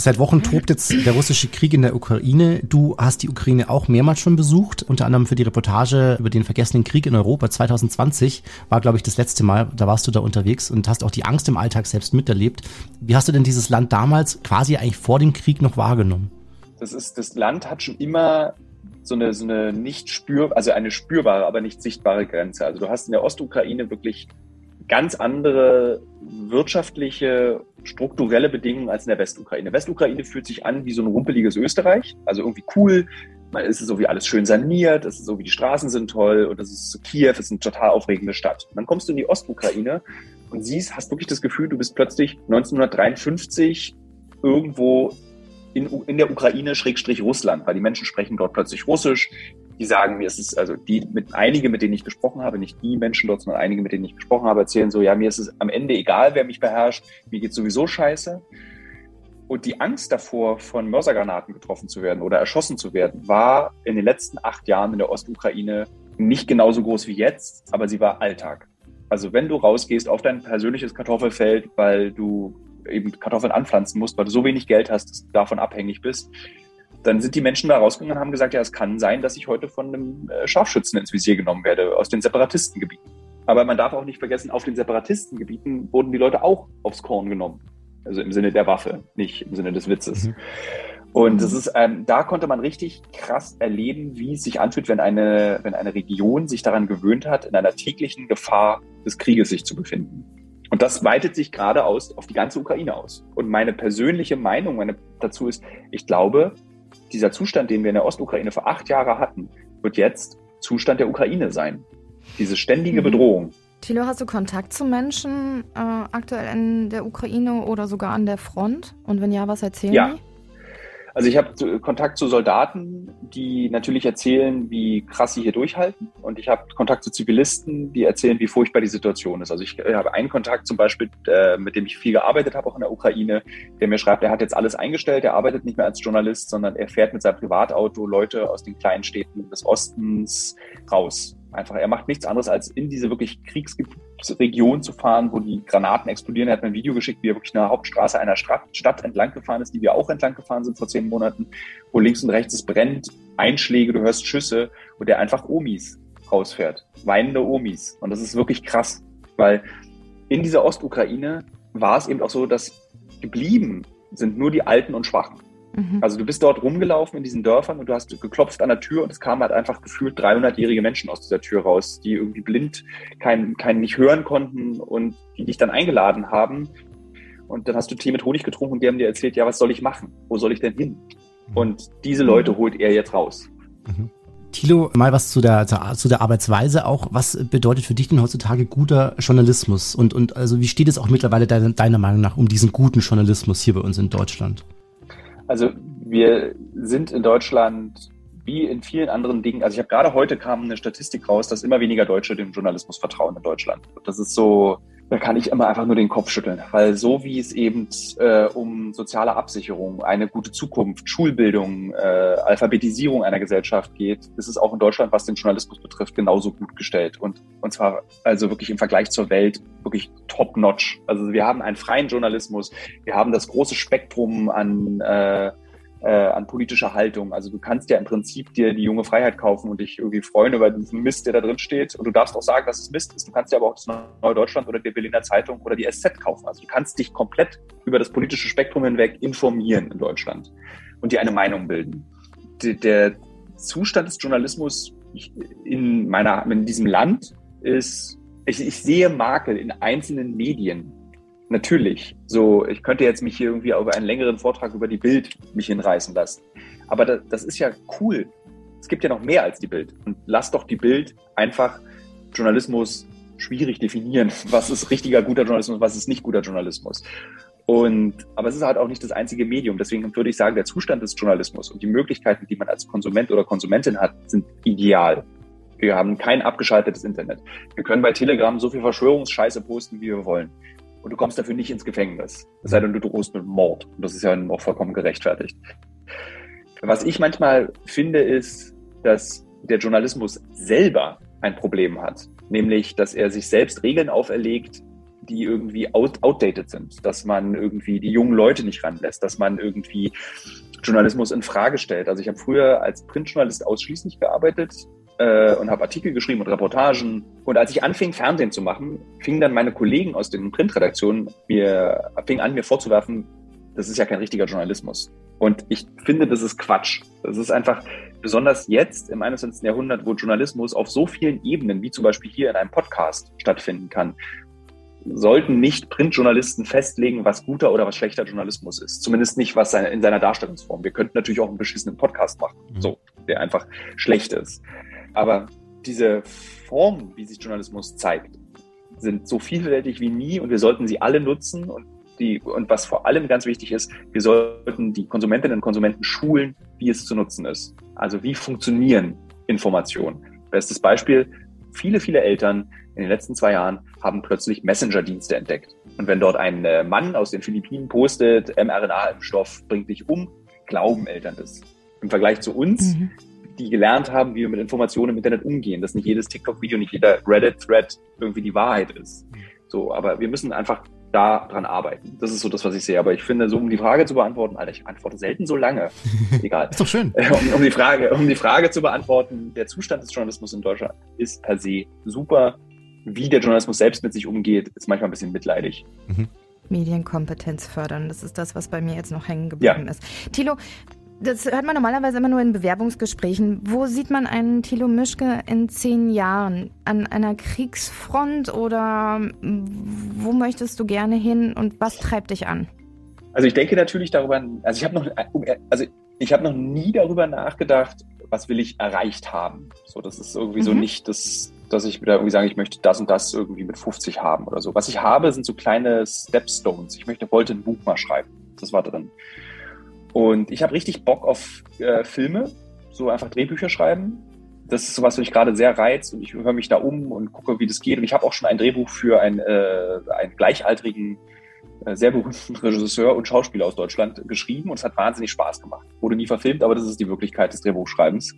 Seit Wochen tobt jetzt der russische Krieg in der Ukraine. Du hast die Ukraine auch mehrmals schon besucht, unter anderem für die Reportage über den vergessenen Krieg in Europa. 2020 war, glaube ich, das letzte Mal. Da warst du da unterwegs und hast auch die Angst im Alltag selbst miterlebt. Wie hast du denn dieses Land damals quasi eigentlich vor dem Krieg noch wahrgenommen? Das ist, das Land hat schon immer so eine, so eine nicht spür, also eine spürbare, aber nicht sichtbare Grenze. Also du hast in der Ostukraine wirklich ganz andere wirtschaftliche, strukturelle Bedingungen als in der Westukraine. Westukraine fühlt sich an wie so ein rumpeliges Österreich, also irgendwie cool. Es ist so wie alles schön saniert, es ist so wie die Straßen sind toll und es ist so Kiew, ist eine total aufregende Stadt. Und dann kommst du in die Ostukraine und siehst, hast wirklich das Gefühl, du bist plötzlich 1953 irgendwo in, in der Ukraine Schrägstrich Russland, weil die Menschen sprechen dort plötzlich Russisch, die sagen mir, es ist also die mit einige, mit denen ich gesprochen habe, nicht die Menschen dort, sondern einige, mit denen ich gesprochen habe, erzählen so, ja, mir ist es am Ende egal, wer mich beherrscht, mir geht sowieso scheiße. Und die Angst davor, von Mörsergranaten getroffen zu werden oder erschossen zu werden, war in den letzten acht Jahren in der Ostukraine nicht genauso groß wie jetzt, aber sie war Alltag. Also wenn du rausgehst auf dein persönliches Kartoffelfeld, weil du eben Kartoffeln anpflanzen musst, weil du so wenig Geld hast, dass du davon abhängig bist, dann sind die Menschen da rausgegangen und haben gesagt, ja, es kann sein, dass ich heute von einem äh, Scharfschützen ins Visier genommen werde aus den Separatistengebieten. Aber man darf auch nicht vergessen, auf den Separatistengebieten wurden die Leute auch aufs Korn genommen. Also im Sinne der Waffe, nicht im Sinne des Witzes. Mhm. Und das ist, ähm, da konnte man richtig krass erleben, wie es sich anfühlt, wenn eine, wenn eine Region sich daran gewöhnt hat, in einer täglichen Gefahr des Krieges sich zu befinden. Und das weitet sich gerade aus auf die ganze Ukraine aus. Und meine persönliche Meinung meine, dazu ist, ich glaube, dieser Zustand, den wir in der Ostukraine vor acht Jahren hatten, wird jetzt Zustand der Ukraine sein. Diese ständige mhm. Bedrohung. Thilo, hast du Kontakt zu Menschen äh, aktuell in der Ukraine oder sogar an der Front? Und wenn ja, was erzählen ja. die? Also ich habe Kontakt zu Soldaten, die natürlich erzählen, wie krass sie hier durchhalten. Und ich habe Kontakt zu Zivilisten, die erzählen, wie furchtbar die Situation ist. Also ich äh, habe einen Kontakt zum Beispiel, äh, mit dem ich viel gearbeitet habe, auch in der Ukraine, der mir schreibt, er hat jetzt alles eingestellt, er arbeitet nicht mehr als Journalist, sondern er fährt mit seinem Privatauto Leute aus den kleinen Städten des Ostens raus Einfach, er macht nichts anderes, als in diese wirklich Kriegsregion zu fahren, wo die Granaten explodieren. Er hat mir ein Video geschickt, wie er wirklich eine Hauptstraße einer Stadt, entlang gefahren ist, die wir auch entlang gefahren sind vor zehn Monaten, wo links und rechts es brennt, Einschläge, du hörst Schüsse und der einfach Omis rausfährt. Weinende Omis. Und das ist wirklich krass, weil in dieser Ostukraine war es eben auch so, dass geblieben sind nur die Alten und Schwachen. Mhm. Also du bist dort rumgelaufen in diesen Dörfern und du hast geklopft an der Tür und es kamen halt einfach gefühlt 300-jährige Menschen aus dieser Tür raus, die irgendwie blind kein, kein nicht hören konnten und die dich dann eingeladen haben. Und dann hast du Tee mit Honig getrunken und die haben dir erzählt, ja, was soll ich machen? Wo soll ich denn hin? Mhm. Und diese Leute holt er jetzt raus. Mhm. Thilo, mal was zu der, zu der Arbeitsweise auch. Was bedeutet für dich denn heutzutage guter Journalismus? Und, und also wie steht es auch mittlerweile deiner, deiner Meinung nach um diesen guten Journalismus hier bei uns in Deutschland? Also wir sind in Deutschland wie in vielen anderen Dingen, also ich habe gerade heute kam eine Statistik raus, dass immer weniger Deutsche dem Journalismus vertrauen in Deutschland. Das ist so, da kann ich immer einfach nur den Kopf schütteln, weil so wie es eben äh, um soziale Absicherung, eine gute Zukunft, Schulbildung, äh, Alphabetisierung einer Gesellschaft geht, ist es auch in Deutschland, was den Journalismus betrifft, genauso gut gestellt und und zwar also wirklich im Vergleich zur Welt wirklich top notch. Also wir haben einen freien Journalismus, wir haben das große Spektrum an äh, äh, an politischer Haltung. Also du kannst ja im Prinzip dir die junge Freiheit kaufen und dich irgendwie freuen über diesen Mist, der da drin steht. Und du darfst auch sagen, dass es Mist ist. Du kannst dir aber auch das Neue Deutschland oder die Berliner Zeitung oder die SZ kaufen. Also du kannst dich komplett über das politische Spektrum hinweg informieren in Deutschland und dir eine Meinung bilden. D der Zustand des Journalismus in meiner, in diesem Land ist, ich, ich sehe Makel in einzelnen Medien, Natürlich. So, ich könnte jetzt mich hier irgendwie über einen längeren Vortrag über die Bild mich hinreißen lassen. Aber das, das ist ja cool. Es gibt ja noch mehr als die Bild. Und lass doch die Bild einfach Journalismus schwierig definieren. Was ist richtiger guter Journalismus, was ist nicht guter Journalismus? Und, aber es ist halt auch nicht das einzige Medium. Deswegen würde ich sagen, der Zustand des Journalismus und die Möglichkeiten, die man als Konsument oder Konsumentin hat, sind ideal. Wir haben kein abgeschaltetes Internet. Wir können bei Telegram so viel Verschwörungsscheiße posten, wie wir wollen und du kommst dafür nicht ins Gefängnis. Es sei denn, du drohst mit Mord. Und das ist ja auch vollkommen gerechtfertigt. Was ich manchmal finde, ist, dass der Journalismus selber ein Problem hat. Nämlich, dass er sich selbst Regeln auferlegt, die irgendwie out outdated sind. Dass man irgendwie die jungen Leute nicht ranlässt, dass man irgendwie Journalismus in Frage stellt. Also ich habe früher als Printjournalist ausschließlich gearbeitet äh, und habe Artikel geschrieben und Reportagen. Und als ich anfing, Fernsehen zu machen, fingen dann meine Kollegen aus den Printredaktionen mir, fingen an, mir vorzuwerfen, das ist ja kein richtiger Journalismus. Und ich finde, das ist Quatsch. Das ist einfach, besonders jetzt im 21. Jahrhundert, wo Journalismus auf so vielen Ebenen, wie zum Beispiel hier in einem Podcast, stattfinden kann, sollten nicht Printjournalisten festlegen, was guter oder was schlechter Journalismus ist. Zumindest nicht was in seiner Darstellungsform. Wir könnten natürlich auch einen beschissenen Podcast machen, mhm. so, der einfach schlecht ist. Aber diese Formen, wie sich Journalismus zeigt, sind so vielfältig wie nie und wir sollten sie alle nutzen und die, und was vor allem ganz wichtig ist, wir sollten die Konsumentinnen und Konsumenten schulen, wie es zu nutzen ist. Also wie funktionieren Informationen. Bestes Beispiel, viele, viele Eltern in den letzten zwei Jahren haben plötzlich Messenger-Dienste entdeckt. Und wenn dort ein äh, Mann aus den Philippinen postet, mRNA-Impfstoff bringt dich um, glauben Eltern das. Im Vergleich zu uns, mhm die gelernt haben, wie wir mit Informationen im Internet umgehen, dass nicht jedes TikTok-Video, nicht jeder Reddit-Thread irgendwie die Wahrheit ist. So, aber wir müssen einfach da dran arbeiten. Das ist so das, was ich sehe. Aber ich finde, so um die Frage zu beantworten, Alter, ich antworte selten so lange. Egal. ist doch schön. Um, um, die Frage, um die Frage zu beantworten, der Zustand des Journalismus in Deutschland ist per se super. Wie der Journalismus selbst mit sich umgeht, ist manchmal ein bisschen mitleidig. Mhm. Medienkompetenz fördern, das ist das, was bei mir jetzt noch hängen geblieben ja. ist. Thilo, das hört man normalerweise immer nur in Bewerbungsgesprächen. Wo sieht man einen Thilo Mischke in zehn Jahren? An einer Kriegsfront oder wo möchtest du gerne hin und was treibt dich an? Also ich denke natürlich darüber, also ich habe noch, also ich habe noch nie darüber nachgedacht, was will ich erreicht haben. So, das ist irgendwie mhm. so nicht das, dass ich wieder irgendwie sage, ich möchte das und das irgendwie mit 50 haben oder so. Was ich habe, sind so kleine Stepstones. Ich möchte, wollte ein Buch mal schreiben. Das war drin. Und ich habe richtig Bock auf äh, Filme, so einfach Drehbücher schreiben. Das ist sowas, was mich gerade sehr reizt und ich höre mich da um und gucke, wie das geht. Und ich habe auch schon ein Drehbuch für ein, äh, einen gleichaltrigen, äh, sehr berühmten Regisseur und Schauspieler aus Deutschland geschrieben und es hat wahnsinnig Spaß gemacht. Wurde nie verfilmt, aber das ist die Wirklichkeit des Drehbuchschreibens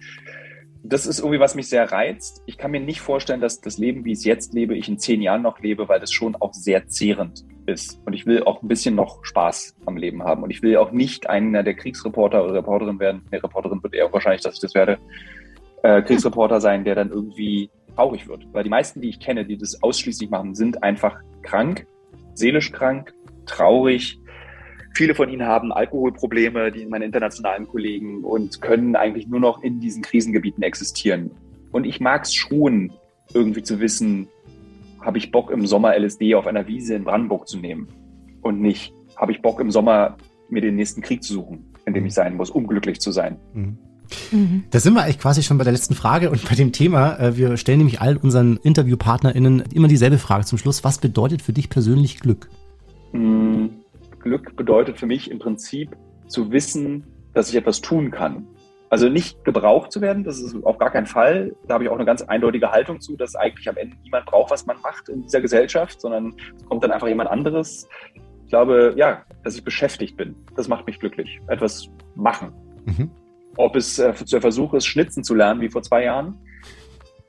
das ist irgendwie, was mich sehr reizt. Ich kann mir nicht vorstellen, dass das Leben, wie ich es jetzt lebe, ich in zehn Jahren noch lebe, weil das schon auch sehr zehrend ist. Und ich will auch ein bisschen noch Spaß am Leben haben. Und ich will auch nicht einer der Kriegsreporter oder Reporterin werden. Ne, Reporterin wird eher wahrscheinlich, dass ich das werde. Äh, Kriegsreporter sein, der dann irgendwie traurig wird. Weil die meisten, die ich kenne, die das ausschließlich machen, sind einfach krank, seelisch krank, traurig, Viele von ihnen haben Alkoholprobleme, die meine internationalen Kollegen, und können eigentlich nur noch in diesen Krisengebieten existieren. Und ich mag es schon, irgendwie zu wissen, habe ich Bock im Sommer LSD auf einer Wiese in Brandenburg zu nehmen und nicht, habe ich Bock im Sommer mir den nächsten Krieg zu suchen, in dem ich sein muss, um glücklich zu sein. Mhm. Mhm. Da sind wir eigentlich quasi schon bei der letzten Frage und bei dem Thema. Äh, wir stellen nämlich all unseren InterviewpartnerInnen immer dieselbe Frage zum Schluss. Was bedeutet für dich persönlich Glück? Mhm. Glück bedeutet für mich im Prinzip zu wissen, dass ich etwas tun kann. Also nicht gebraucht zu werden, das ist auf gar keinen Fall. Da habe ich auch eine ganz eindeutige Haltung zu, dass eigentlich am Ende niemand braucht, was man macht in dieser Gesellschaft, sondern es kommt dann einfach jemand anderes. Ich glaube, ja, dass ich beschäftigt bin. Das macht mich glücklich. Etwas machen. Mhm. Ob es äh, der Versuch ist, Schnitzen zu lernen, wie vor zwei Jahren,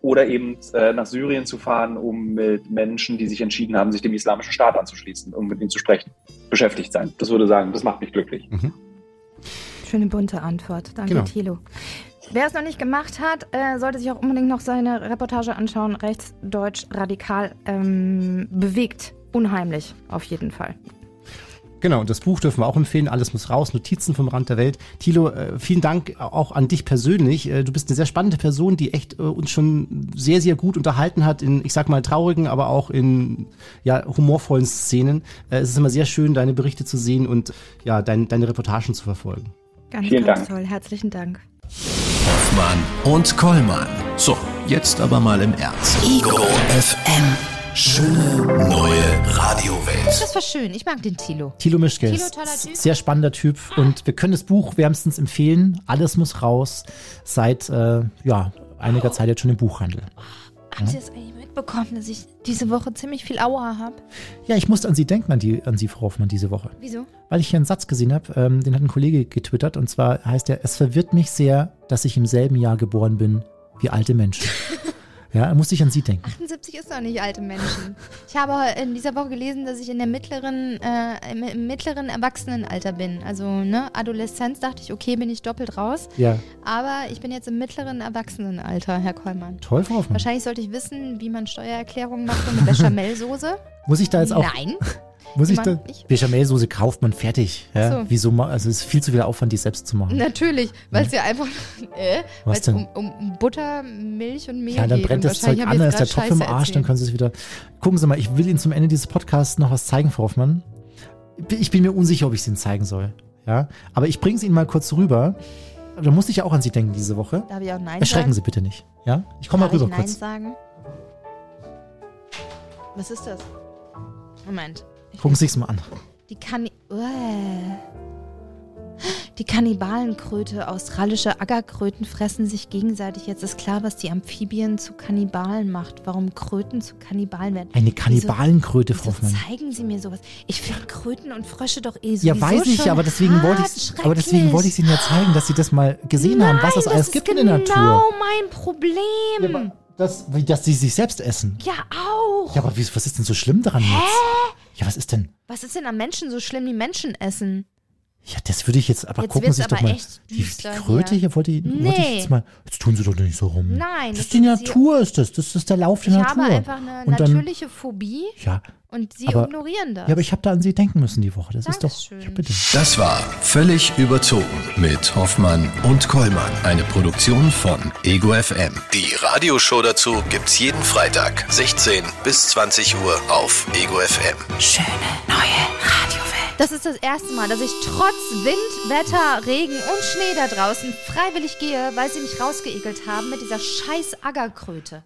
oder eben äh, nach Syrien zu fahren, um mit Menschen, die sich entschieden haben, sich dem Islamischen Staat anzuschließen, um mit ihnen zu sprechen, beschäftigt sein. Das würde sagen, das macht mich glücklich. Schöne bunte Antwort. Danke, Genau. Thilo. Wer es noch nicht gemacht hat, äh, sollte sich auch unbedingt noch seine Reportage anschauen. Rechtsdeutsch radikal ähm, bewegt. Unheimlich, auf jeden Fall. Genau, und das Buch dürfen wir auch empfehlen. Alles muss raus. Notizen vom Rand der Welt. Thilo, äh, vielen Dank auch an dich persönlich. Äh, Du bist eine sehr spannende Person, die echt äh, uns schon sehr, sehr gut unterhalten hat in, ich sag mal, traurigen, aber auch in ja, humorvollen Szenen. Es ist immer sehr schön, deine Berichte zu sehen und ja, dein, deine Reportagen zu verfolgen. Ganz, Vielen ganz Dank. toll. Herzlichen Dank. Hoffmann und Kollmann. So, jetzt aber mal im Ernst. Ego FM. Schöne neue Radiowelt. Das war schön. Ich mag den Thilo. Thilo Mischke Thilo, toller Typ. sehr spannender Typ und wir können das Buch wärmstens empfehlen. Alles muss raus. Seit äh, ja, einiger Zeit jetzt schon im Buchhandel. Habt ihr das eigentlich mitbekommen, dass ich diese Woche ziemlich viel Aua habe? Ja, ich musste an Sie denken, an, die, an Sie, Frau Hoffmann, diese Woche. Wieso? Weil ich hier einen Satz gesehen habe, ähm, den hat ein Kollege getwittert und zwar heißt er, es verwirrt mich sehr, dass ich im selben Jahr geboren bin wie alte Menschen. ja, da musste ich an Sie denken. 78 ist doch nicht alte Menschen. Ich habe in dieser Woche gelesen, dass ich in der mittleren, äh, im, im mittleren Erwachsenenalter bin. Also, ne, Adoleszenz dachte ich, okay, bin ich doppelt raus. Ja, Aber ich bin jetzt im mittleren Erwachsenenalter, Herr Kollmann. toll, Frau Hoffmann. Wahrscheinlich sollte ich wissen, wie man Steuererklärungen macht und mit Bechamelsoße. Muss ich da jetzt auch, Nein. muss ich Immer da, nicht. Bechamelsoße kauft man fertig. Ja? So. Wieso, also es ist viel zu viel Aufwand, die selbst zu machen. Natürlich, weil es ja einfach äh, Was denn? um, um, Butter, Milch und Mehl Ja, dann brennt das Zeug an, dann ich ist der Topf im Arsch, dann erzählt. können Sie es wieder. Gucken Sie mal, ich will Ihnen zum Ende dieses Podcasts noch was zeigen, Frau Hoffmann. Ich bin mir unsicher, ob ich es Ihnen zeigen soll. Ja, aber ich bringe es Ihnen mal kurz rüber. Da musste ich ja auch an Sie denken diese Woche. Darf ich auch Nein Erschrecken sagen? Sie bitte nicht. Ja, ich komme mal rüber ich Nein kurz. sagen? Was ist das? Moment. Gucken Sie es mal an. Die Kanni Uäh. Die Kannibalenkröte, australische Ackerkröten fressen sich gegenseitig. Jetzt ist klar, was die Amphibien zu Kannibalen macht. Warum Kröten zu Kannibalen werden. Eine Kannibalenkröte, Frau Hoffmann. zeigen Sie mir sowas? Ich finde Kröten und Frösche doch eh so. Ja, weiß ich, aber deswegen wollte ich, aber deswegen wollte ich Ihnen ja zeigen, dass Sie das mal gesehen haben, was es Nein, alles das gibt ist in der genau Natur. mein Problem. Das, wie, dass Sie sich selbst essen. Ja, auch. Ja, aber wie, was ist denn so schlimm daran jetzt? Ja, was ist denn? Was ist denn am Menschen so schlimm, die Menschen essen? Ja, das würde ich jetzt, aber Jetzt gucken Sie sich doch mal. echt Die, die Kröte hier. hier, wollte, ich- wollte ich Nee. jetzt mal. Jetzt tun Sie doch nicht so rum. Nein, Das das ist die Natur, ist das. Das ist der Lauf der Ich Natur. habe einfach eine Und dann- natürliche Phobie Ja, und Sie aber- ignorieren das. ja, aber ich habe da an Sie denken müssen die Woche. Das ist doch. Dankeschön. Ja, bitte. Das war Völlig überzogen mit Hoffmann und Kollmann. Eine Produktion von Ego FM. Die Radioshow dazu gibt's jeden Freitag, 16 bis 20 Uhr auf Ego FM. Schöne neue Radiowelt. Das ist das erste Mal, dass ich trotz Wind, Wetter, Regen und Schnee da draußen freiwillig gehe, weil sie mich rausgeekelt haben mit dieser scheiß Aggerkröte.